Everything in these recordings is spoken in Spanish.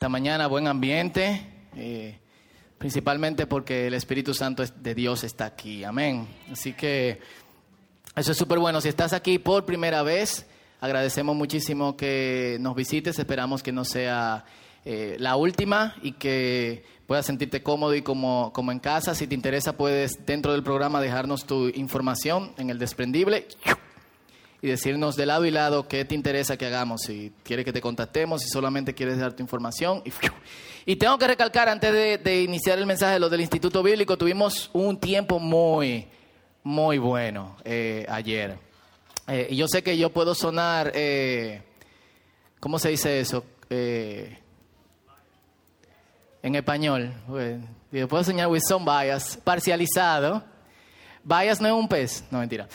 Esta mañana buen ambiente, eh, principalmente porque el Espíritu Santo de Dios está aquí. Amén. Así que eso es súper bueno. Si estás aquí por primera vez, agradecemos muchísimo que nos visites. Esperamos que no sea eh, la última y que puedas sentirte cómodo y como, como en casa. Si te interesa, puedes dentro del programa dejarnos tu información en el desprendible y decirnos de lado y lado qué te interesa que hagamos, si quieres que te contactemos, si solamente quieres dar tu información. Y, y tengo que recalcar antes de, iniciar el mensaje de lo del Instituto Bíblico, tuvimos un tiempo muy, muy bueno eh, ayer. Eh, y yo sé que yo puedo sonar, eh, ¿cómo se dice eso? en español. Puedo soñar with some bias, parcializado. Bias no es un pez, no mentira.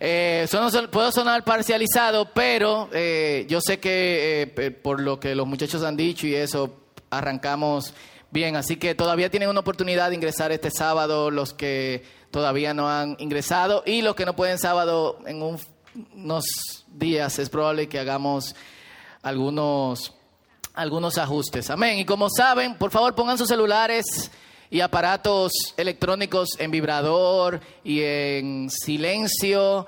Eh, puedo sonar parcializado, pero eh, yo sé que eh, por lo que los muchachos han dicho y eso, arrancamos bien. Así que todavía tienen una oportunidad de ingresar este sábado los que todavía no han ingresado y los que no pueden sábado en unos días es probable que hagamos algunos, algunos ajustes. Amén. Y como saben, por favor pongan sus celulares y aparatos electrónicos en vibrador y en silencio.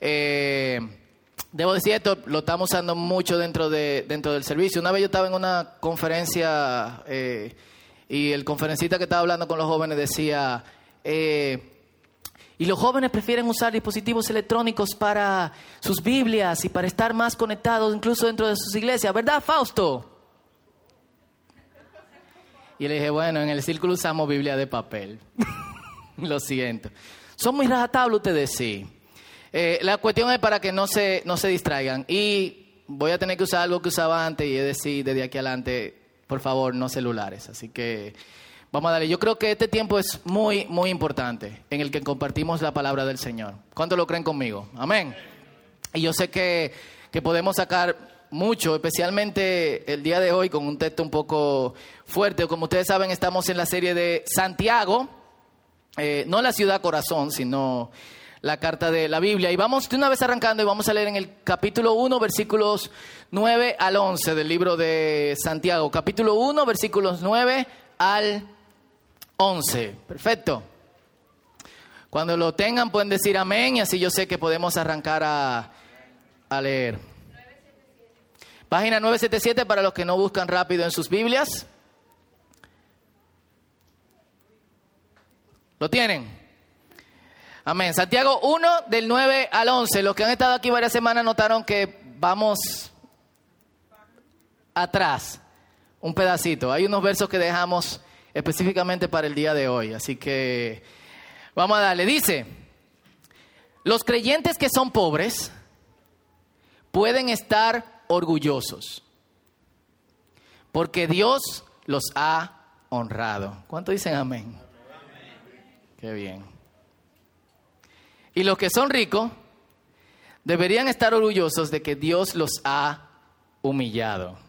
Eh, debo decir esto, lo estamos usando mucho dentro, de, dentro del servicio. Una vez yo estaba en una conferencia eh, y el conferencista que estaba hablando con los jóvenes decía, eh, y los jóvenes prefieren usar dispositivos electrónicos para sus Biblias y para estar más conectados incluso dentro de sus iglesias, ¿verdad, Fausto? Y le dije, bueno, en el círculo usamos Biblia de papel. Lo siento. Son muy rajatablos ustedes, sí. Eh, la cuestión es para que no se, no se distraigan. Y voy a tener que usar algo que usaba antes y es decir, desde aquí adelante, por favor, no celulares. Así que vamos a darle. Yo creo que este tiempo es muy, muy importante en el que compartimos la palabra del Señor. ¿Cuánto lo creen conmigo? Amén. Y yo sé que, que podemos sacar mucho, especialmente el día de hoy con un texto un poco fuerte. Como ustedes saben, estamos en la serie de Santiago, eh, no la ciudad corazón, sino la carta de la Biblia. Y vamos de una vez arrancando y vamos a leer en el capítulo 1, versículos 9 al 11 del libro de Santiago. Capítulo 1, versículos 9 al 11. Perfecto. Cuando lo tengan pueden decir amén y así yo sé que podemos arrancar a, a leer. Página 977 para los que no buscan rápido en sus Biblias. ¿Lo tienen? Amén. Santiago 1 del 9 al 11. Los que han estado aquí varias semanas notaron que vamos atrás un pedacito. Hay unos versos que dejamos específicamente para el día de hoy. Así que vamos a darle. Dice, los creyentes que son pobres pueden estar orgullosos, porque Dios los ha honrado. ¿Cuánto dicen amén? Qué bien. Y los que son ricos deberían estar orgullosos de que Dios los ha humillado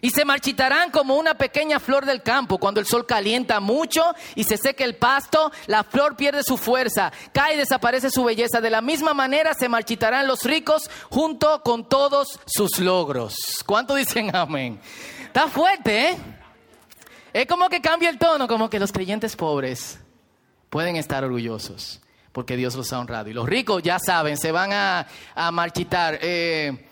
y se marchitarán como una pequeña flor del campo. Cuando el sol calienta mucho y se seca el pasto, la flor pierde su fuerza, cae y desaparece su belleza. De la misma manera se marchitarán los ricos junto con todos sus logros. ¿Cuánto dicen amén? Está fuerte, ¿eh? Es como que cambia el tono, como que los creyentes pobres pueden estar orgullosos porque Dios los ha honrado. Y los ricos, ya saben, se van a, marchitar. Eh,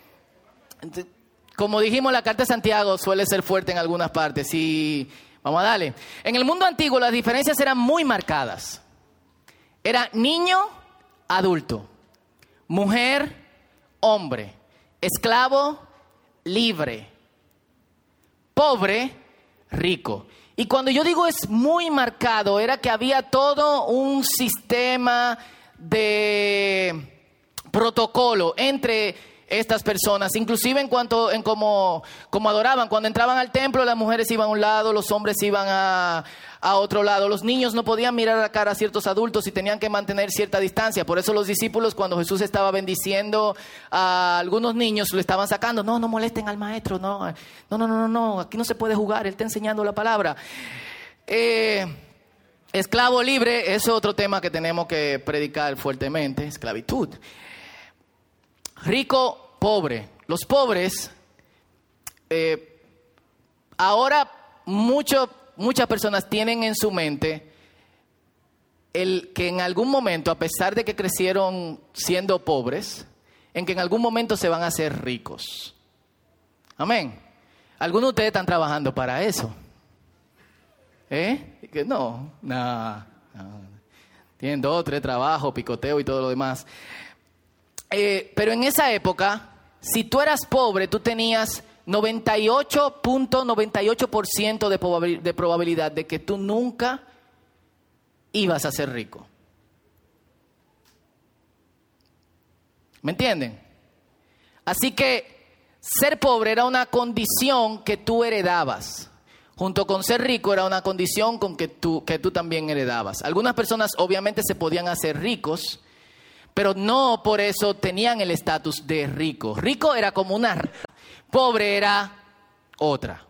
como dijimos, la carta de Santiago suele ser fuerte en algunas partes y vamos a darle. En el mundo antiguo las diferencias eran muy marcadas. Era niño, adulto, mujer, hombre, esclavo, libre, pobre, rico. Y cuando yo digo es muy marcado, era que había todo un sistema de protocolo entre estas personas, inclusive en cuanto en cómo, adoraban. Cuando entraban al templo, las mujeres iban a un lado, los hombres iban a, a otro lado. Los niños no podían mirar a la cara a ciertos adultos y tenían que mantener cierta distancia. Por eso los discípulos, cuando Jesús estaba bendiciendo a algunos niños, lo estaban sacando. No, no molesten al maestro, no, no, no, no, no, aquí no se puede jugar, él está enseñando la palabra. Eh, esclavo libre es otro tema que tenemos que predicar fuertemente, esclavitud rico, pobre. Los pobres eh, ahora mucho, muchas personas tienen en su mente el que en algún momento, a pesar de que crecieron siendo pobres, en que en algún momento se van a hacer ricos. Amén. Algunos de ustedes están trabajando para eso. ¿Eh? Que no, nada. Tienen dos, tres trabajos, picoteo y todo lo demás. Eh, pero en esa época, si tú eras pobre, tú tenías 98.98% de, de probabilidad de que tú nunca ibas a ser rico. ¿Me entienden? Así que ser pobre era una condición que tú heredabas. Junto con ser rico era una condición con que tú, que tú también heredabas. Algunas personas obviamente se podían hacer ricos, pero no por eso tenían el estatus de rico. Rico era como una pobre era otra.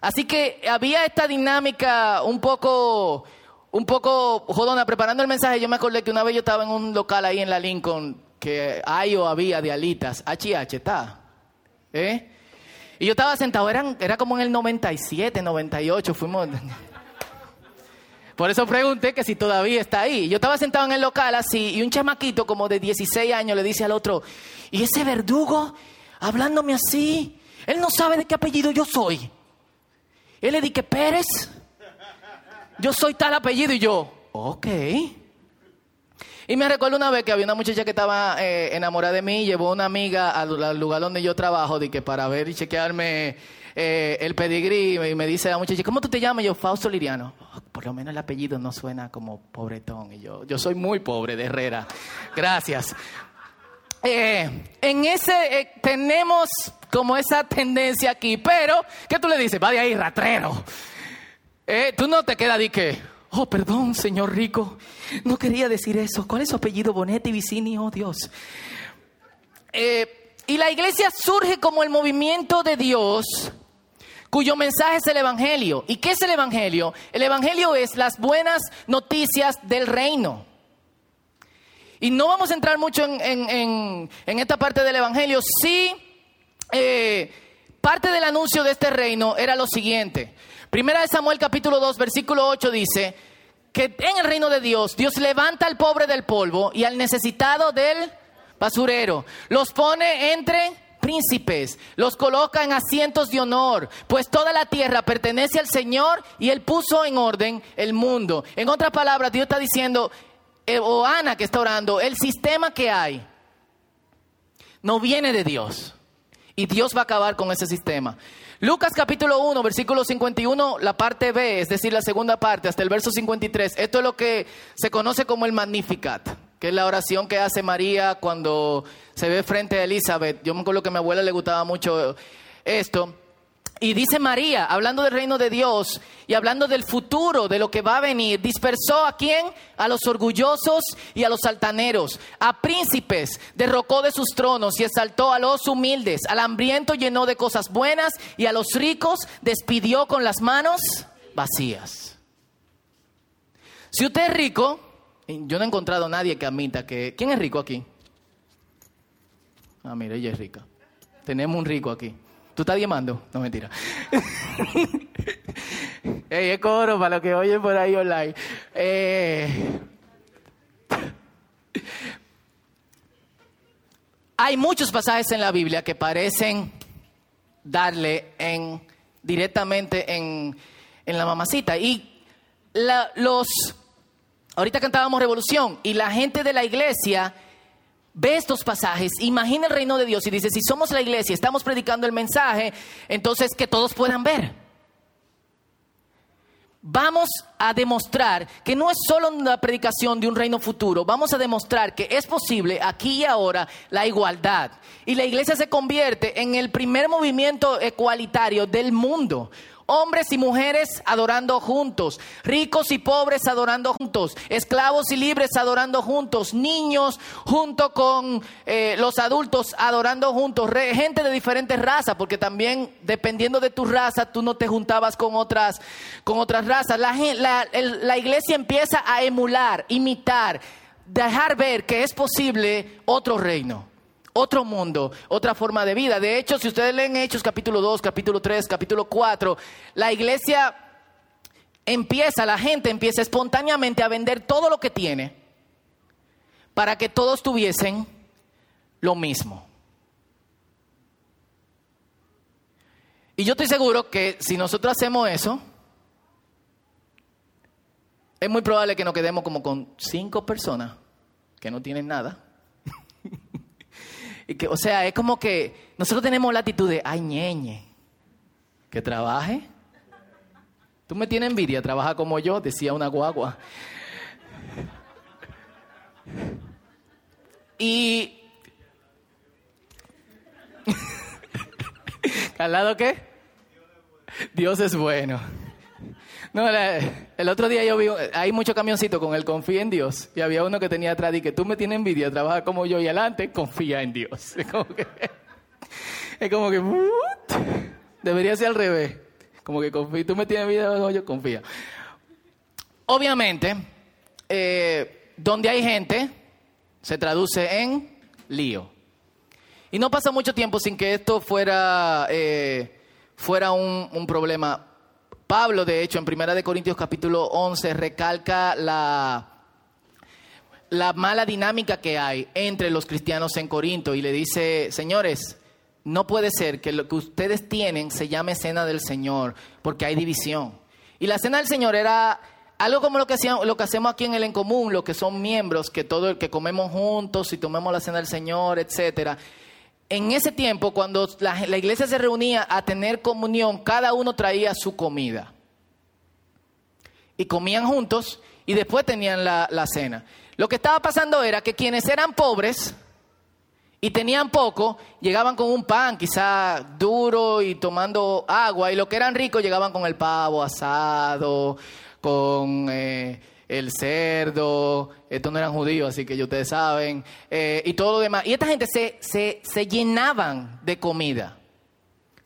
Así que había esta dinámica un poco, un poco jodona. Preparando el mensaje, yo me acordé que una vez yo estaba en un local ahí en la Lincoln que hay o había de alitas. HH, está. ¿Eh? Y yo estaba sentado, eran, era como en el 97, 98, fuimos... Por eso pregunté que si todavía está ahí. Yo estaba sentado en el local así y un chamaquito como de 16 años le dice al otro, ¿y ese verdugo hablándome así? Él no sabe de qué apellido yo soy. Él le dije, Pérez, yo soy tal apellido y yo, ok. Y me recuerdo una vez que había una muchacha que estaba eh, enamorada de mí, llevó una amiga al, lugar donde yo trabajo, de que para ver y chequearme eh, el pedigrí, y me dice la muchacha, ¿cómo tú te llamas? yo, Fausto Liriano. Oh, por lo menos el apellido no suena como pobretón. Y yo, yo soy muy pobre de Herrera. Gracias. Eh, en ese tenemos como esa tendencia aquí, pero ¿qué tú le dices? Va de ahí, ratrero. tú no te quedas de que Oh, perdón, señor rico. No quería decir eso. ¿Cuál es su apellido? Bonetti, Vicini, oh Dios. Eh, y la iglesia surge como el movimiento de Dios cuyo mensaje es el Evangelio. ¿Y qué es el Evangelio? El Evangelio es las buenas noticias del reino. Y no vamos a entrar mucho en, esta parte del Evangelio. Sí, eh, parte del anuncio de este reino era lo siguiente. Primera de Samuel capítulo 2 versículo 8 dice que en el reino de Dios Dios levanta al pobre del polvo y al necesitado del basurero. Los pone entre príncipes, los coloca en asientos de honor, pues toda la tierra pertenece al Señor y Él puso en orden el mundo. En otras palabras, Dios está diciendo, eh, o Ana que está orando, el sistema que hay no viene de Dios. Y Dios va a acabar con ese sistema. Lucas capítulo 1, versículo 51, la parte B, es decir, la segunda parte, hasta el verso 53. Esto es lo que se conoce como el Magnificat, que es la oración que hace María cuando se ve frente a Elizabeth. Yo me acuerdo que a mi abuela le gustaba mucho esto. Y dice María, hablando del reino de Dios y hablando del futuro, de lo que va a venir, dispersó a quién? A los orgullosos y a los altaneros, a príncipes, derrocó de sus tronos y exaltó a los humildes, al hambriento llenó de cosas buenas y a los ricos despidió con las manos vacías. Si usted es rico, yo no he encontrado a nadie que admita que... ¿Quién es rico aquí? Ah, mira, ella es rica. Tenemos un rico aquí. ¿Tú estás llamando? No, mentira. Ey, es coro para los que oyen por ahí online. Eh, hay muchos pasajes en la Biblia que parecen darle en, directamente en, en la mamacita. Y los, ahorita cantábamos Revolución y la gente de la iglesia ve estos pasajes, imagina el reino de Dios y dice, si somos la iglesia, estamos predicando el mensaje, entonces que todos puedan ver. Vamos a demostrar que no es solo una predicación de un reino futuro, vamos a demostrar que es posible aquí y ahora la igualdad. Y la iglesia se convierte en el primer movimiento ecualitario del mundo. Hombres y mujeres adorando juntos, ricos y pobres adorando juntos, esclavos y libres adorando juntos, niños junto con eh, los adultos adorando juntos, gente de diferentes razas, porque también dependiendo de tu raza tú no te juntabas con otras, con otras razas. La, la iglesia empieza a emular, imitar, dejar ver que es posible otro reino otro mundo, otra forma de vida. De hecho, si ustedes leen Hechos capítulo 2, capítulo 3, capítulo 4, la iglesia empieza, la gente empieza espontáneamente a vender todo lo que tiene para que todos tuviesen lo mismo. Y yo estoy seguro que si nosotros hacemos eso, es muy probable que nos quedemos como con cinco personas que no tienen nada. Y que, o sea, es como que nosotros tenemos la actitud de, ay, ñeñe, que trabaje. Tú me tienes envidia, trabaja como yo, decía una guagua. Y... ¿Al lado qué? Dios es bueno. No, el otro día yo vi, hay muchos camioncitos con el confía en Dios. Y había uno que tenía atrás y que tú me tienes envidia, trabaja como yo y adelante, confía en Dios. Es como que, es como que debería ser al revés. Como que confía, tú me tienes envidia, yo confía. Obviamente, eh, donde hay gente, se traduce en lío. Y no pasa mucho tiempo sin que esto fuera, eh, fuera un problema Pablo, de hecho, en Primera de Corintios capítulo 11 recalca la, la mala dinámica que hay entre los cristianos en Corinto y le dice, señores, no puede ser que lo que ustedes tienen se llame cena del Señor, porque hay división. Y la cena del Señor era algo como lo que, hacíamos, lo que hacemos aquí en el En Común, lo que son miembros, que todo el que comemos juntos y tomemos la cena del Señor, etcétera en ese tiempo, cuando la, iglesia se reunía a tener comunión, cada uno traía su comida. Y comían juntos y después tenían la, cena. Lo que estaba pasando era que quienes eran pobres y tenían poco, llegaban con un pan quizá duro y tomando agua, y los que eran ricos llegaban con el pavo asado, con... Eh, el cerdo, estos no eran judíos, así que ustedes saben, eh, y todo lo demás. Y esta gente se, se, se llenaban de comida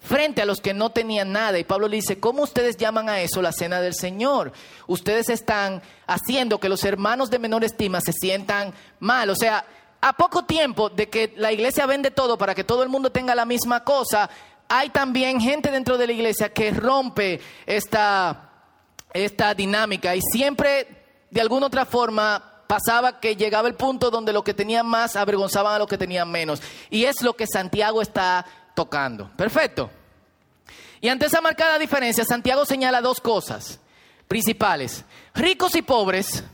frente a los que no tenían nada. Y Pablo le dice, ¿cómo ustedes llaman a eso la cena del Señor? Ustedes están haciendo que los hermanos de menor estima se sientan mal. O sea, a poco tiempo de que la iglesia vende todo para que todo el mundo tenga la misma cosa, hay también gente dentro de la iglesia que rompe esta, esta dinámica y siempre de alguna otra forma pasaba que llegaba el punto donde los que tenían más avergonzaban a los que tenían menos. Y es lo que Santiago está tocando. Perfecto. Y ante esa marcada diferencia, Santiago señala dos cosas principales. Ricos y pobres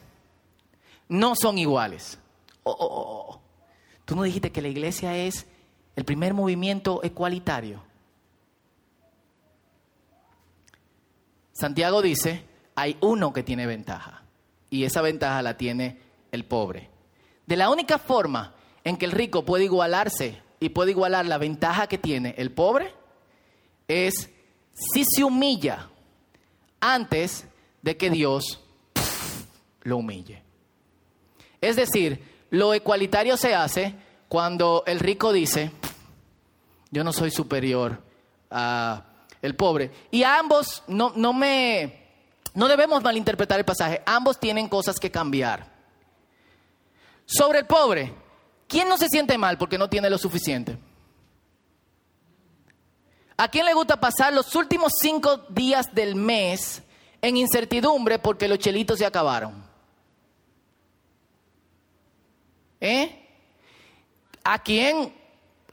no son iguales. Oh, oh, oh, oh. Tú no dijiste que la iglesia es el primer movimiento ecualitario. Santiago dice, hay uno que tiene ventaja y esa ventaja la tiene el pobre. De la única forma en que el rico puede igualarse y puede igualar la ventaja que tiene el pobre es si se humilla antes de que Dios lo humille. Es decir, lo ecualitario se hace cuando el rico dice, yo no soy superior a el pobre. Y ambos no, no me no debemos malinterpretar el pasaje. Ambos tienen cosas que cambiar. Sobre el pobre, ¿quién no se siente mal porque no tiene lo suficiente? ¿A quién le gusta pasar los últimos cinco días del mes en incertidumbre porque los chelitos se acabaron? ¿Eh? ¿A quién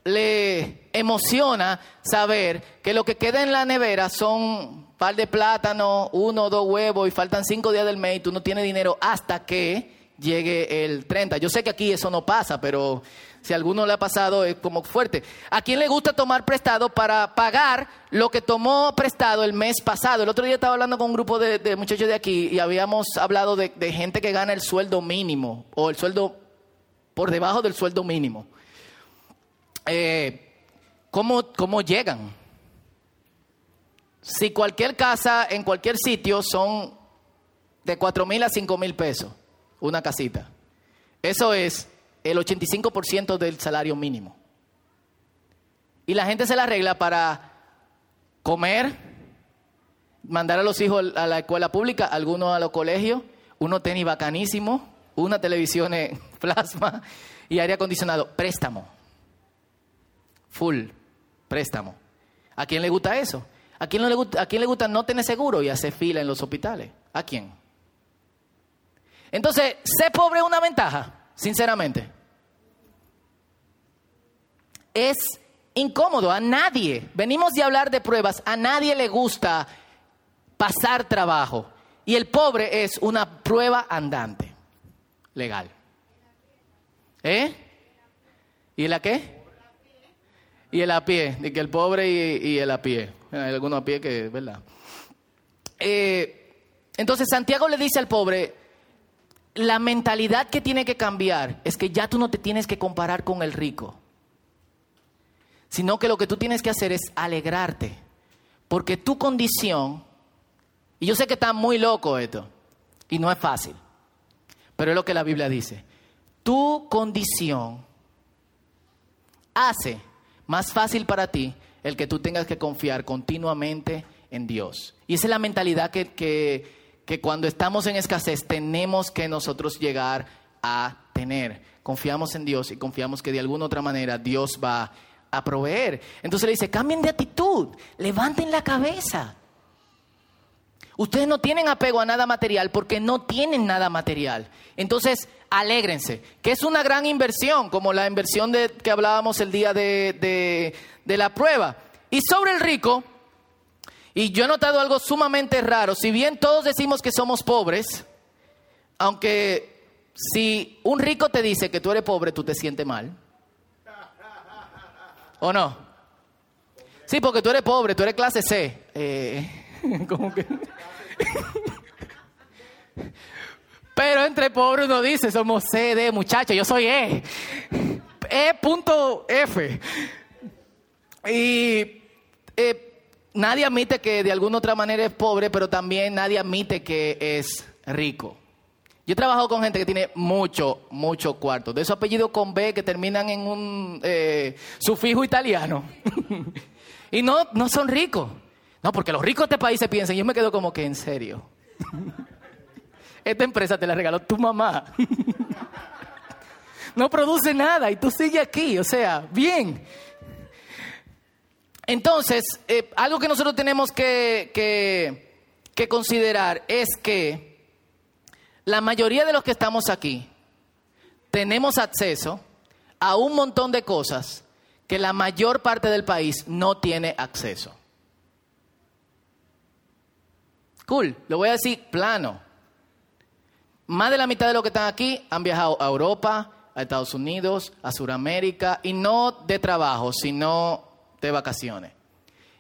le emociona saber que lo que queda en la nevera son par de plátano, uno o dos huevos y faltan cinco días del mes y tú no tienes dinero hasta que llegue el 30. Yo sé que aquí eso no pasa, pero si a alguno le ha pasado es como fuerte. ¿A quién le gusta tomar prestado para pagar lo que tomó prestado el mes pasado? El otro día estaba hablando con un grupo de, muchachos de aquí y habíamos hablado de, gente que gana el sueldo mínimo o el sueldo por debajo del sueldo mínimo. Eh, ¿cómo, ¿Cómo llegan? Si cualquier casa en cualquier sitio son de 4 mil a 5 mil pesos, una casita. Eso es el 85% del salario mínimo. Y la gente se la arregla para comer, mandar a los hijos a la escuela pública, algunos a los colegios, uno tenis bacanísimo, una televisión en plasma y aire acondicionado, préstamo. full, préstamo. ¿A quién le gusta eso? ¿A quién, no le, gusta, ¿A quién le gusta no tener seguro y hacer fila en los hospitales? ¿A quién? Entonces, ser pobre es una ventaja, sinceramente. Es incómodo a nadie. Venimos de hablar de pruebas, a nadie le gusta pasar trabajo. Y el pobre es una prueba andante, legal. ¿Eh? ¿Y el a qué? Y el a pie, de que el pobre y, el a pie. Hay algunos a pie que, ¿verdad? Eh, entonces Santiago le dice al pobre, la mentalidad que tiene que cambiar es que ya tú no te tienes que comparar con el rico, sino que lo que tú tienes que hacer es alegrarte, porque tu condición, y yo sé que está muy loco esto, y no es fácil, pero es lo que la Biblia dice, tu condición hace más fácil para ti el que tú tengas que confiar continuamente en Dios. Y esa es la mentalidad que, que, cuando estamos en escasez tenemos que nosotros llegar a tener. Confiamos en Dios y confiamos que de alguna otra manera Dios va a proveer. Entonces le dice, cambien de actitud, levanten la cabeza. Ustedes no tienen apego a nada material porque no tienen nada material. Entonces, alégrense, que es una gran inversión, como la inversión de, que hablábamos el día de, de la prueba. Y sobre el rico, y yo he notado algo sumamente raro, si bien todos decimos que somos pobres, aunque si un rico te dice que tú eres pobre, tú te sientes mal. ¿O no? Sí, porque tú eres pobre, tú eres clase C. Eh, ¿cómo que? Pero entre pobres uno dice, somos C, D, muchachos, yo soy E. E.F. Y eh, nadie admite que de alguna otra manera es pobre, pero también nadie admite que es rico. Yo he trabajado con gente que tiene mucho, mucho cuarto. De esos apellidos con B que terminan en un eh, sufijo italiano. y no, no son ricos. No, porque los ricos de este país se piensan. Yo me quedo como que en serio. Esta empresa te la regaló tu mamá. no produce nada y tú sigues aquí. O sea, bien. Entonces, eh, algo que nosotros tenemos que, que considerar es que la mayoría de los que estamos aquí tenemos acceso a un montón de cosas que la mayor parte del país no tiene acceso. Cool, lo voy a decir plano. Más de la mitad de los que están aquí han viajado a Europa, a Estados Unidos, a Sudamérica, y no de trabajo, sino de vacaciones.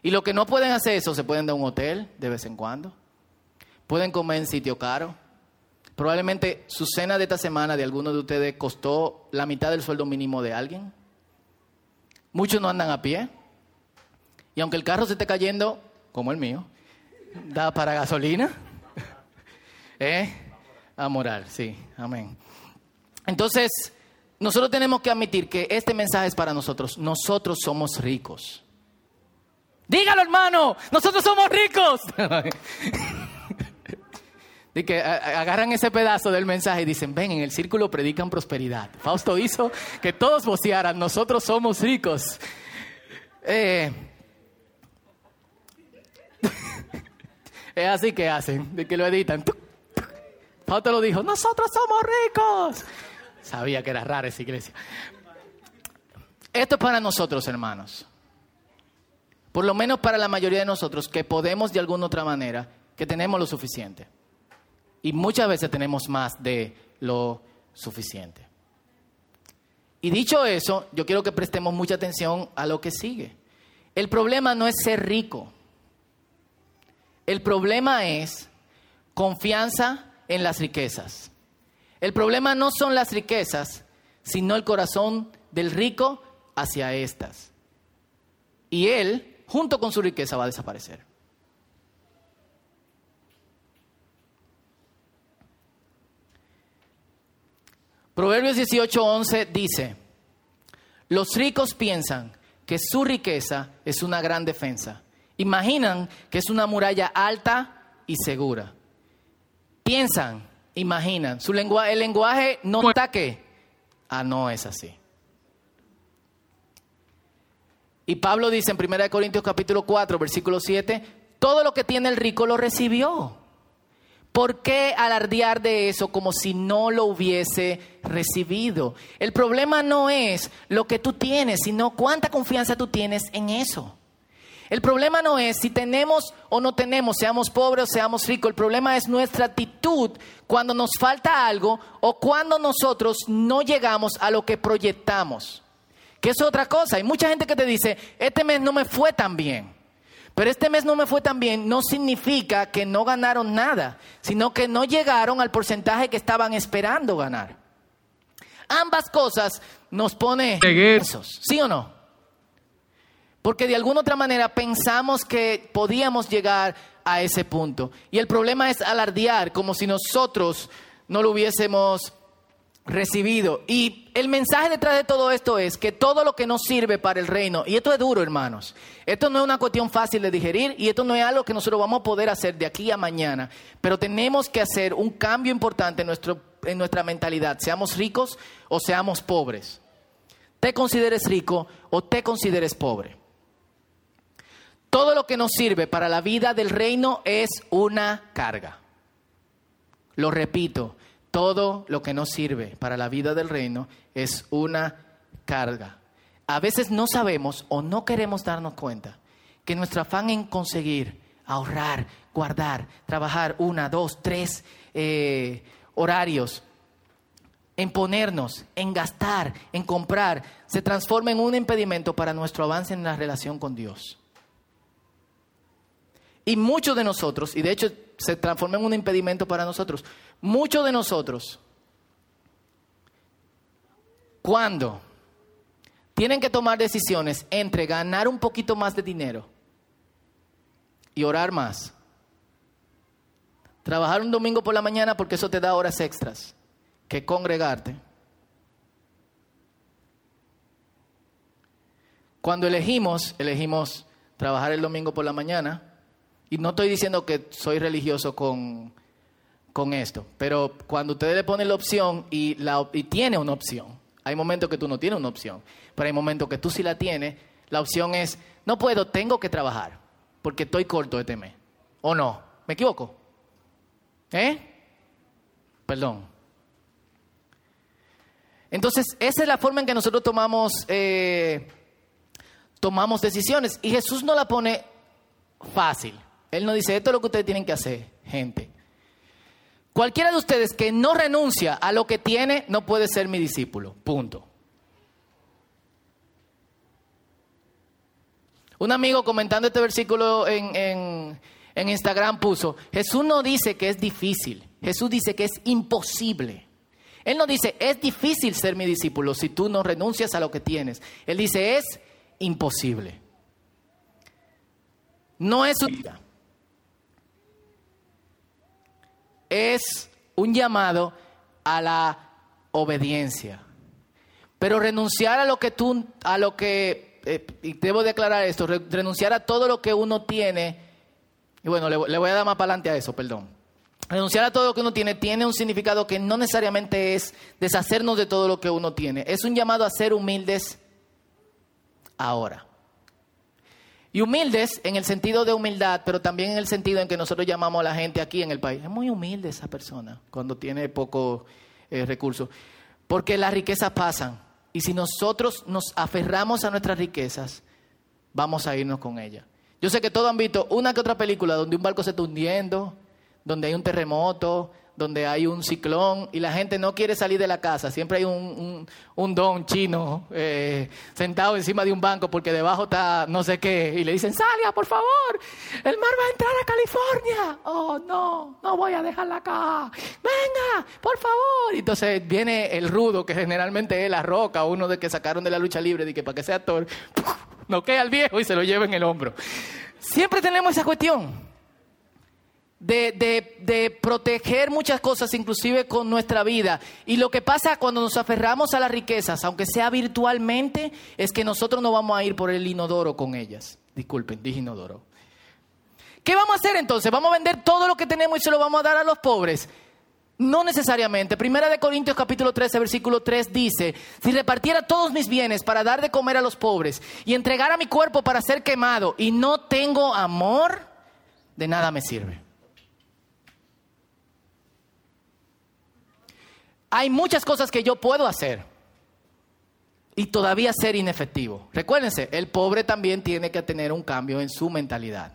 Y lo que no pueden hacer eso, se pueden dar un hotel de vez en cuando, pueden comer en sitio caro. Probablemente su cena de esta semana de alguno de ustedes costó la mitad del sueldo mínimo de alguien. Muchos no andan a pie. Y aunque el carro se esté cayendo, como el mío, da para gasolina. ¿Eh? A sí, amén. Entonces, nosotros tenemos que admitir que este mensaje es para nosotros. Nosotros somos ricos. Dígalo, hermano, nosotros somos ricos. De que agarran ese pedazo del mensaje y dicen, ven, en el círculo predican prosperidad. Fausto hizo que todos vocearan, nosotros somos ricos. Eh, es así que hacen, de que lo editan. Fausto lo dijo, nosotros somos ricos. Sabía que era rara esa iglesia. Esto es para nosotros, hermanos. Por lo menos para la mayoría de nosotros que podemos de alguna otra manera, que tenemos lo suficiente. Y muchas veces tenemos más de lo suficiente. Y dicho eso, yo quiero que prestemos mucha atención a lo que sigue. El problema no es ser rico. El problema es confianza en las riquezas. El problema no son las riquezas, sino el corazón del rico hacia estas. Y él, junto con su riqueza, va a desaparecer. Proverbios 18:11 dice, los ricos piensan que su riqueza es una gran defensa. Imaginan que es una muralla alta y segura. Piensan imaginan. Su lenguaje, el lenguaje no está que, ah, no es así. Y Pablo dice en 1 Corintios capítulo 4, versículo 7, todo lo que tiene el rico lo recibió. ¿Por qué alardear de eso como si no lo hubiese recibido? El problema no es lo que tú tienes, sino cuánta confianza tú tienes en eso. El problema no es si tenemos o no tenemos, seamos pobres o seamos ricos. El problema es nuestra actitud cuando nos falta algo o cuando nosotros no llegamos a lo que proyectamos. Que es otra cosa. Hay mucha gente que te dice, este mes no me fue tan bien. Pero este mes no me fue tan bien no significa que no ganaron nada, sino que no llegaron al porcentaje que estaban esperando ganar. Ambas cosas nos pone esos, ¿sí o no? Porque de alguna otra manera pensamos que podíamos llegar a ese punto. Y el problema es alardear como si nosotros no lo hubiésemos recibido. Y el mensaje detrás de todo esto es que todo lo que nos sirve para el reino, y esto es duro hermanos, esto no es una cuestión fácil de digerir y esto no es algo que nosotros vamos a poder hacer de aquí a mañana, pero tenemos que hacer un cambio importante en, nuestro, en nuestra mentalidad, seamos ricos o seamos pobres. Te consideres rico o te consideres pobre. Todo lo que nos sirve para la vida del reino es una carga. Lo repito, todo lo que nos sirve para la vida del reino es una carga. A veces no sabemos o no queremos darnos cuenta que nuestro afán en conseguir, ahorrar, guardar, trabajar una, dos, tres eh, horarios, en ponernos, en gastar, en comprar, se transforma en un impedimento para nuestro avance en la relación con Dios. Y muchos de nosotros, y de hecho se transforma en un impedimento para nosotros, muchos de nosotros, cuando tienen que tomar decisiones entre ganar un poquito más de dinero y orar más, trabajar un domingo por la mañana porque eso te da horas extras, que congregarte. Cuando elegimos, elegimos trabajar el domingo por la mañana y no estoy diciendo que soy religioso con, con esto, pero cuando ustedes le ponen la opción y, la, tiene una opción, hay momentos que tú no tienes una opción, pero hay momentos que tú sí la tienes, la opción es, no puedo, tengo que trabajar, porque estoy corto este mes. ¿O no? ¿Me equivoco? ¿Eh? Perdón. Entonces, esa es la forma en que nosotros tomamos, eh, tomamos decisiones. Y Jesús no la pone fácil. Él nos dice, esto es lo que ustedes tienen que hacer, gente. Cualquiera de ustedes que no renuncia a lo que tiene, no puede ser mi discípulo. Punto. Un amigo comentando este versículo en, en, Instagram puso, Jesús no dice que es difícil, Jesús dice que es imposible. Él no dice, es difícil ser mi discípulo si tú no renuncias a lo que tienes. Él dice, es imposible. No es un es un llamado a la obediencia. Pero renunciar a lo que tú, a lo que, eh, y debo declarar esto, renunciar a todo lo que uno tiene, y bueno, le, le voy a dar más para adelante a eso, perdón. Renunciar a todo lo que uno tiene tiene un significado que no necesariamente es deshacernos de todo lo que uno tiene. Es un llamado a ser humildes ahora. Y humildes en el sentido de humildad, pero también en el sentido en que nosotros llamamos a la gente aquí en el país. Es muy humilde esa persona cuando tiene poco eh, recursos. Porque las riquezas pasan. Y si nosotros nos aferramos a nuestras riquezas, vamos a irnos con ellas. Yo sé que todos han visto una que otra película donde un barco se está hundiendo, donde hay un terremoto, donde hay un ciclón y la gente no quiere salir de la casa. Siempre hay un, don chino eh, sentado encima de un banco porque debajo está no sé qué. Y le dicen, salga, por favor, el mar va a entrar a California. Oh, no, no voy a dejarla acá. Venga, por favor. Y entonces viene el rudo, que generalmente es la roca, uno de que sacaron de la lucha libre, de que para que sea actor, no queda al viejo y se lo lleva en el hombro. Siempre tenemos esa cuestión de, proteger muchas cosas, inclusive con nuestra vida. Y lo que pasa cuando nos aferramos a las riquezas, aunque sea virtualmente, es que nosotros no vamos a ir por el inodoro con ellas. Disculpen, dije inodoro. ¿Qué vamos a hacer entonces? ¿Vamos a vender todo lo que tenemos y se lo vamos a dar a los pobres? No necesariamente. Primera de Corintios capítulo 13, versículo 3 dice, si repartiera todos mis bienes para dar de comer a los pobres y entregara mi cuerpo para ser quemado y no tengo amor, de nada me sirve. Hay muchas cosas que yo puedo hacer y todavía ser inefectivo. Recuérdense, el pobre también tiene que tener un cambio en su mentalidad.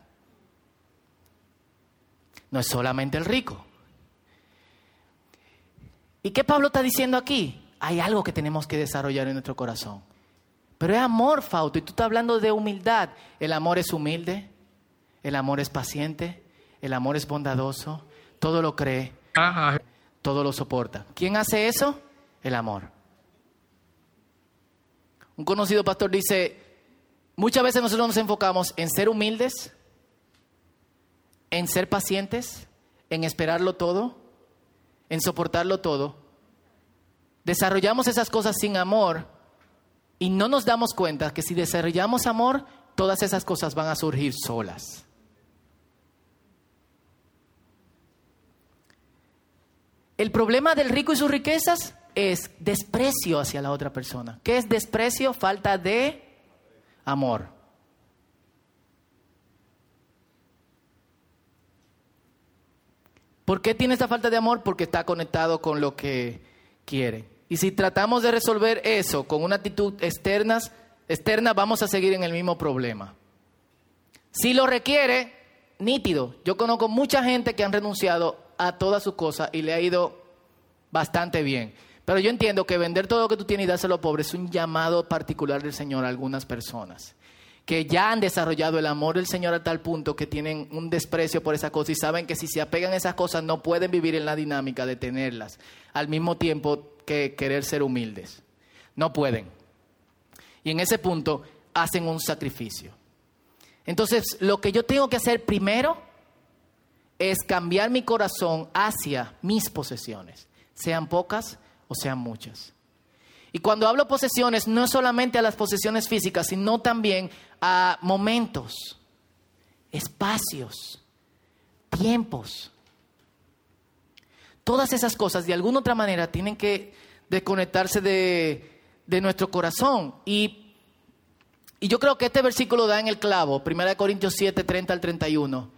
No es solamente el rico. ¿Y qué Pablo está diciendo aquí? Hay algo que tenemos que desarrollar en nuestro corazón. Pero es amor, Fauto, y tú estás hablando de humildad. El amor es humilde, el amor es paciente, el amor es bondadoso, todo lo cree, todo lo soporta. ¿Quién hace eso? El amor. Un conocido pastor dice, muchas veces nosotros nos enfocamos en ser humildes, en ser pacientes, en esperarlo todo, en soportarlo todo. Desarrollamos esas cosas sin amor y no nos damos cuenta que si desarrollamos amor, todas esas cosas van a surgir solas. El problema del rico y sus riquezas es desprecio hacia la otra persona. ¿Qué es desprecio? Falta de amor. ¿Por qué tiene esta falta de amor? Porque está conectado con lo que quiere. Y si tratamos de resolver eso con una actitud externa, externa vamos a seguir en el mismo problema. Si lo requiere, nítido. Yo conozco mucha gente que han renunciado a todas sus cosas y le ha ido bastante bien. Pero yo entiendo que vender todo lo que tú tienes y dárselo a los pobres es un llamado particular del Señor a algunas personas que ya han desarrollado el amor del Señor a tal punto que tienen un desprecio por esa cosa y saben que si se apegan a esas cosas no pueden vivir en la dinámica de tenerlas, al mismo tiempo que querer ser humildes. No pueden. Y en ese punto hacen un sacrificio. Entonces, lo que yo tengo que hacer primero es cambiar mi corazón hacia mis posesiones, sean pocas o sean muchas. Y cuando hablo posesiones, no solamente a las posesiones físicas, sino también a momentos, espacios, tiempos. Todas esas cosas de alguna otra manera tienen que desconectarse de, de nuestro corazón. Y, y, yo creo que este versículo da en el clavo, 1 Corintios 7, 30 al 31.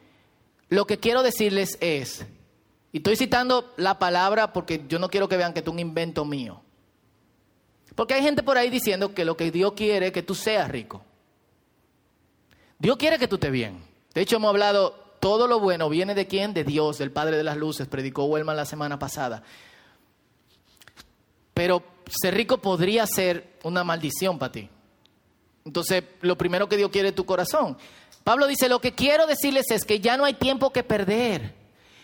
Lo que quiero decirles es, y estoy citando la palabra porque yo no quiero que vean que es un invento mío. Porque hay gente por ahí diciendo que lo que Dios quiere es que tú seas rico. Dios quiere que tú estés bien. De hecho, hemos hablado, todo lo bueno viene de quién? De Dios, del Padre de las Luces, predicó Wellman la semana pasada. Pero ser rico podría ser una maldición para ti. Entonces, lo primero que Dios quiere es tu corazón. Pablo dice, lo que quiero decirles es que ya no hay tiempo que perder.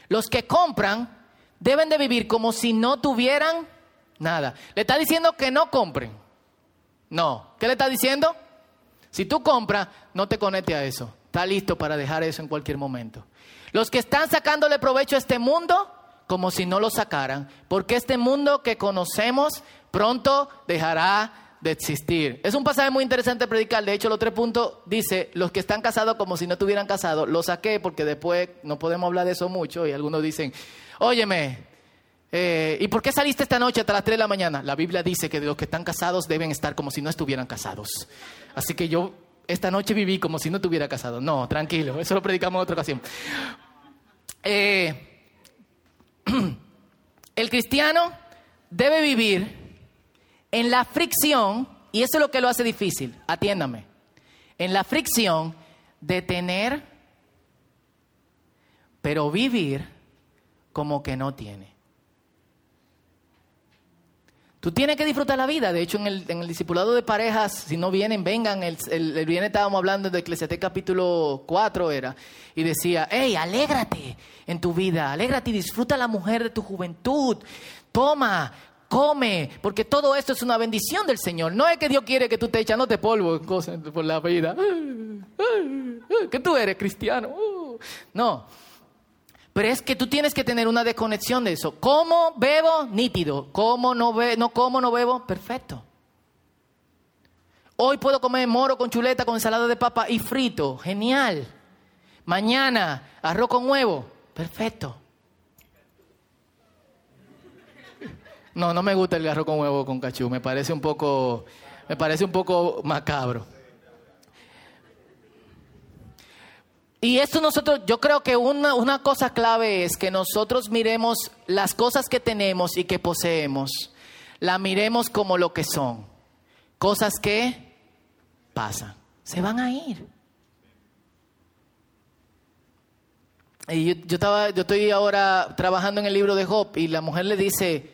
Los que compran deben de vivir como si no tuvieran nada. Le está diciendo que no compren. No. ¿Qué le está diciendo? Si tú compras, no te conectes a eso. Está listo para dejar eso en cualquier momento. Los que están sacándole provecho a este mundo, como si no lo sacaran, porque este mundo que conocemos pronto dejará de existir. Es un pasaje muy interesante predicar. De hecho, los tres puntos dice, los que están casados como si no estuvieran casados, lo saqué porque después no podemos hablar de eso mucho y algunos dicen, óyeme, eh, ¿y por qué saliste esta noche hasta las 3 de la mañana? La Biblia dice que los que están casados deben estar como si no estuvieran casados. Así que yo esta noche viví como si no estuviera casado. No, tranquilo, eso lo predicamos en otra ocasión. Eh, el cristiano debe vivir en la fricción, y eso es lo que lo hace difícil, atiéndame, en la fricción de tener, pero vivir como que no tiene. Tú tienes que disfrutar la vida. De hecho, en el, en discipulado de parejas, si no vienen, vengan. El, el, el viernes estábamos hablando de Eclesiastés capítulo 4 era. Y decía, hey, alégrate en tu vida. Alégrate y disfruta la mujer de tu juventud. Toma, come, porque todo esto es una bendición del Señor. No es que Dios quiere que tú te echándote polvo cosas por la vida. Que tú eres cristiano. No. Pero es que tú tienes que tener una desconexión de eso. ¿Cómo bebo? Nítido. ¿Cómo no, be no como, no bebo? Perfecto. Hoy puedo comer moro con chuleta, con ensalada de papa y frito. Genial. Mañana, arroz con huevo. Perfecto. No, no me gusta el arroz con huevo con cachú. Me parece un poco, me parece un poco macabro. Y esto nosotros, yo creo que una, una cosa clave es que nosotros miremos las cosas que tenemos y que poseemos, la miremos como lo que son. Cosas que pasan, se van a ir. Y yo, yo, estaba, yo estoy ahora trabajando en el libro de Job y la mujer le dice,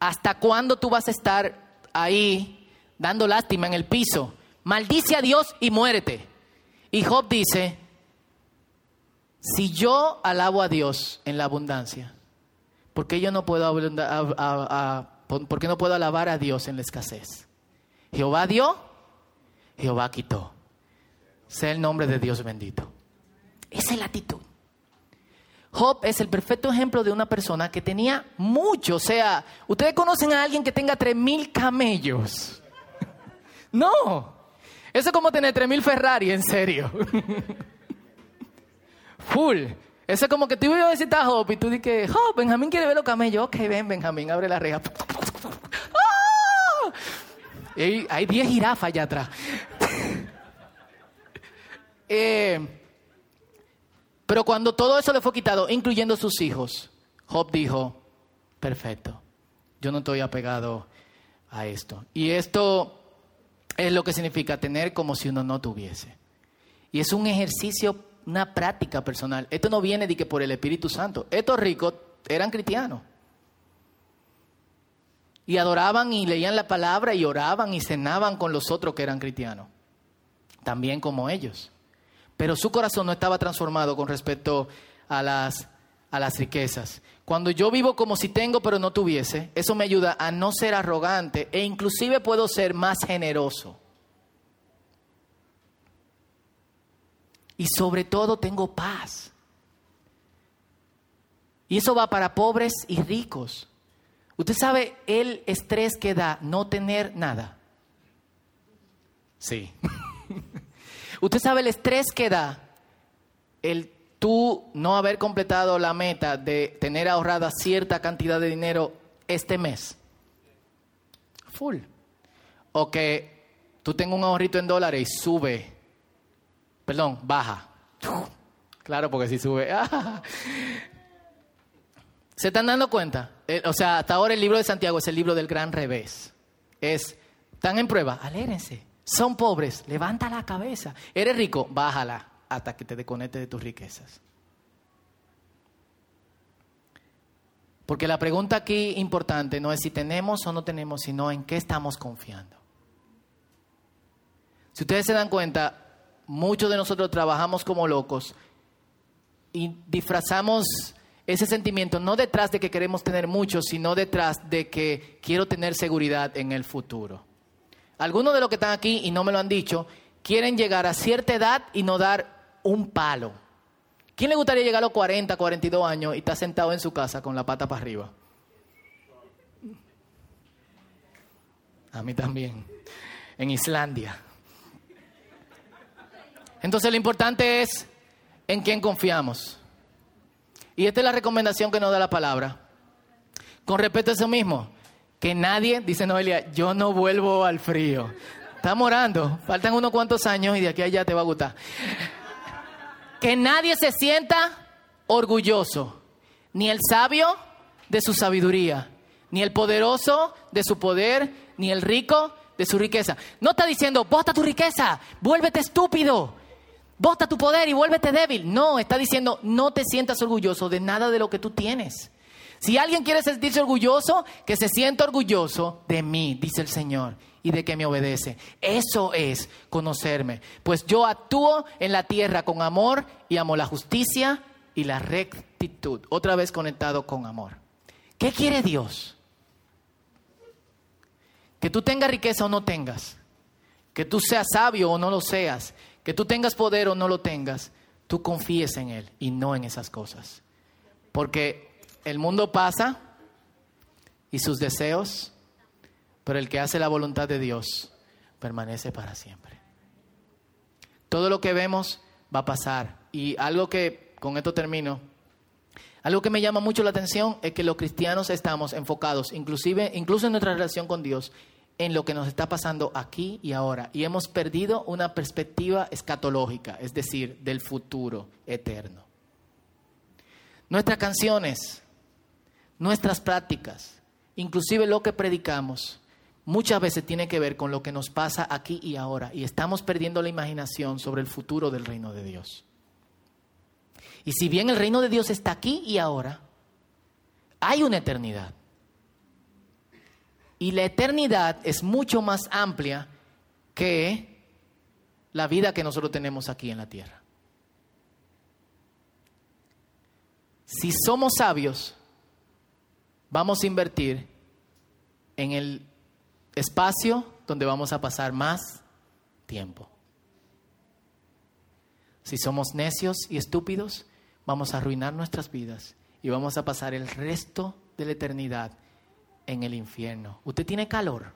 ¿hasta cuándo tú vas a estar ahí dando lástima en el piso? Maldice a Dios y muérete. Y Job dice, si yo alabo a Dios en la abundancia, ¿por qué yo no puedo, ¿por qué no puedo alabar a Dios en la escasez? Jehová dio, Jehová quitó. Sea el nombre de Dios bendito. Esa es la actitud. Job es el perfecto ejemplo de una persona que tenía mucho. O sea, ustedes conocen a alguien que tenga tres mil camellos. No, eso es como tener tres mil Ferrari, en serio. Full. Eso es como que tú ibas a visitar a Job y tú dices, Job, Benjamín quiere ver los camellos. Ok, ven, Benjamín, abre la reja. ¡Ah! Hay 10 jirafas allá atrás. Eh, pero cuando todo eso le fue quitado, incluyendo sus hijos, Job dijo, perfecto, yo no estoy apegado a esto. Y esto es lo que significa tener como si uno no tuviese. Y es un ejercicio una práctica personal. Esto no viene de que por el Espíritu Santo. Estos ricos eran cristianos. Y adoraban y leían la palabra y oraban y cenaban con los otros que eran cristianos. También como ellos. Pero su corazón no estaba transformado con respecto a las, a las riquezas. Cuando yo vivo como si tengo pero no tuviese, eso me ayuda a no ser arrogante e inclusive puedo ser más generoso. y sobre todo tengo paz. Y eso va para pobres y ricos. Usted sabe el estrés que da no tener nada. Sí. Usted sabe el estrés que da el tú no haber completado la meta de tener ahorrada cierta cantidad de dinero este mes. Full. O que tú tengas un ahorrito en dólares y sube Perdón, baja. Claro, porque si sube. ¿Se están dando cuenta? O sea, hasta ahora el libro de Santiago es el libro del gran revés. Es, están en prueba, alérense. Son pobres, levanta la cabeza. Eres rico, bájala hasta que te desconectes de tus riquezas. Porque la pregunta aquí importante no es si tenemos o no tenemos, sino en qué estamos confiando. Si ustedes se dan cuenta, muchos de nosotros trabajamos como locos y disfrazamos ese sentimiento no detrás de que queremos tener mucho, sino detrás de que quiero tener seguridad en el futuro. Algunos de los que están aquí y no me lo han dicho, quieren llegar a cierta edad y no dar un palo. ¿Quién le gustaría llegar a los 40, 42 años y está sentado en su casa con la pata para arriba? A mí también. En Islandia. Entonces lo importante es en quién confiamos. Y esta es la recomendación que nos da la palabra. Con respecto a eso mismo, que nadie, dice Noelia, yo no vuelvo al frío. Estamos orando, faltan unos cuantos años y de aquí a allá te va a gustar. Que nadie se sienta orgulloso, ni el sabio de su sabiduría, ni el poderoso de su poder, ni el rico de su riqueza. No está diciendo, bota tu riqueza, vuélvete estúpido. Bota tu poder y vuélvete débil. No, está diciendo, no te sientas orgulloso de nada de lo que tú tienes. Si alguien quiere sentirse orgulloso, que se sienta orgulloso de mí, dice el Señor, y de que me obedece. Eso es conocerme. Pues yo actúo en la tierra con amor y amo la justicia y la rectitud. Otra vez conectado con amor. ¿Qué quiere Dios? Que tú tengas riqueza o no tengas. Que tú seas sabio o no lo seas que tú tengas poder o no lo tengas, tú confíes en Él y no en esas cosas. Porque el mundo pasa y sus deseos, pero el que hace la voluntad de Dios permanece para siempre. Todo lo que vemos va a pasar. Y algo que, con esto termino, Algo que me llama mucho la atención es que los cristianos estamos enfocados, inclusive, incluso en nuestra relación con Dios, en lo que nos está pasando aquí y ahora. Y hemos perdido una perspectiva escatológica, es decir, del futuro eterno. Nuestras canciones, nuestras prácticas, inclusive lo que predicamos, muchas veces tiene que ver con lo que nos pasa aquí y ahora. Y estamos perdiendo la imaginación sobre el futuro del reino de Dios. Y si bien el reino de Dios está aquí y ahora, hay una eternidad. Y la eternidad es mucho más amplia que la vida que nosotros tenemos aquí en la tierra. Si somos sabios, vamos a invertir en el espacio donde vamos a pasar más tiempo. Si somos necios y estúpidos, vamos a arruinar nuestras vidas y vamos a pasar el resto de la eternidad en el infierno. ¿Usted tiene calor?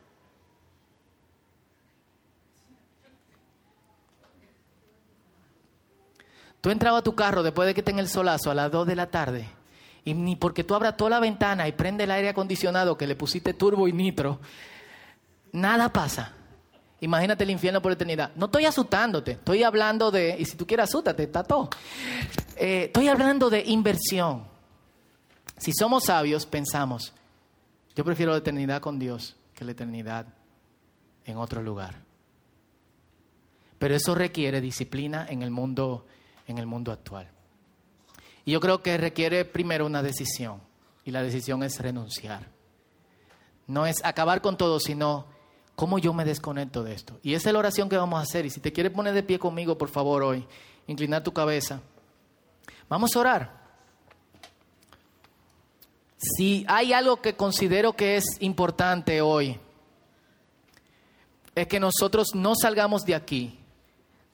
Tú entrabas a tu carro después de que tenga el solazo a las 2 de la tarde y ni porque tú abras toda la ventana y prende el aire acondicionado que le pusiste turbo y nitro, nada pasa. Imagínate el infierno por eternidad. No estoy asustándote, estoy hablando de, y si tú quieres asústate, está todo. Eh, estoy hablando de inversión. Si somos sabios, pensamos, yo prefiero la eternidad con Dios que la eternidad en otro lugar. Pero eso requiere disciplina en el mundo, en el mundo actual. Y yo creo que requiere primero una decisión. Y la decisión es renunciar. No es acabar con todo, sino cómo yo me desconecto de esto. Y esa es la oración que vamos a hacer. Y si te quieres poner de pie conmigo, por favor, hoy, inclinar tu cabeza. Vamos a orar. Si hay algo que considero que es importante hoy, es que nosotros no salgamos de aquí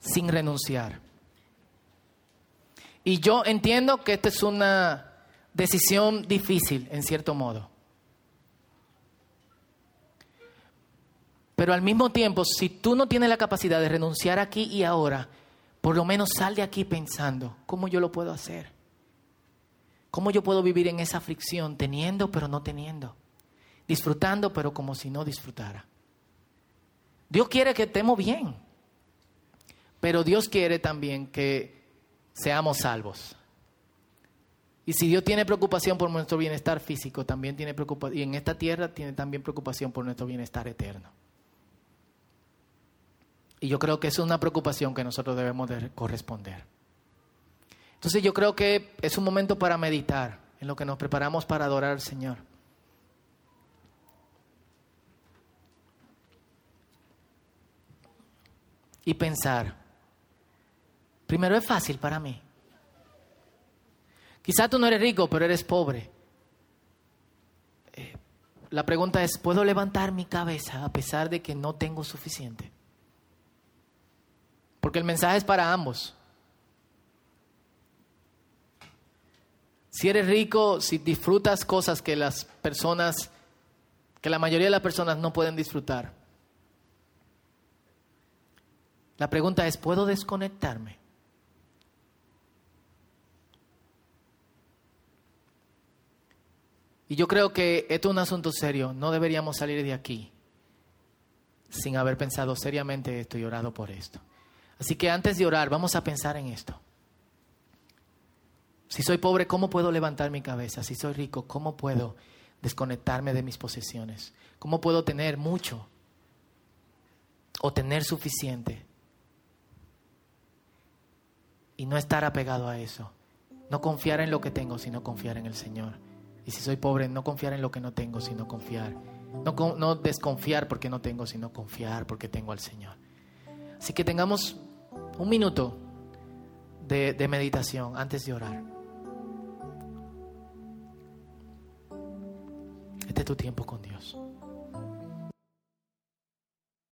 sin renunciar. Y yo entiendo que esta es una decisión difícil, en cierto modo. Pero al mismo tiempo, si tú no tienes la capacidad de renunciar aquí y ahora, por lo menos sal de aquí pensando, ¿cómo yo lo puedo hacer? ¿Cómo yo puedo vivir en esa aflicción teniendo pero no teniendo? Disfrutando pero como si no disfrutara. Dios quiere que estemos bien, pero Dios quiere también que seamos salvos. Y si Dios tiene preocupación por nuestro bienestar físico, también tiene preocupación, y en esta tierra tiene también preocupación por nuestro bienestar eterno. Y yo creo que es una preocupación que nosotros debemos de corresponder. Entonces yo creo que es un momento para meditar en lo que nos preparamos para adorar al Señor. Y pensar, primero es fácil para mí. Quizá tú no eres rico, pero eres pobre. Eh, la pregunta es, ¿puedo levantar mi cabeza a pesar de que no tengo suficiente? Porque el mensaje es para ambos. Si eres rico, si disfrutas cosas que las personas, que la mayoría de las personas no pueden disfrutar. La pregunta es, ¿puedo desconectarme? Y yo creo que esto es un asunto serio. No deberíamos salir de aquí sin haber pensado seriamente esto y orado por esto. Así que antes de orar, vamos a pensar en esto. Si soy pobre, ¿cómo puedo levantar mi cabeza? Si soy rico, ¿cómo puedo desconectarme de mis posesiones? ¿Cómo puedo tener mucho o tener suficiente y no estar apegado a eso? No confiar en lo que tengo, sino confiar en el Señor. Y si soy pobre, no confiar en lo que no tengo, sino confiar. No, desconfiar porque no tengo, sino confiar porque tengo al Señor. Así que tengamos un minuto de, de meditación antes de orar. Este es tu tiempo con Dios.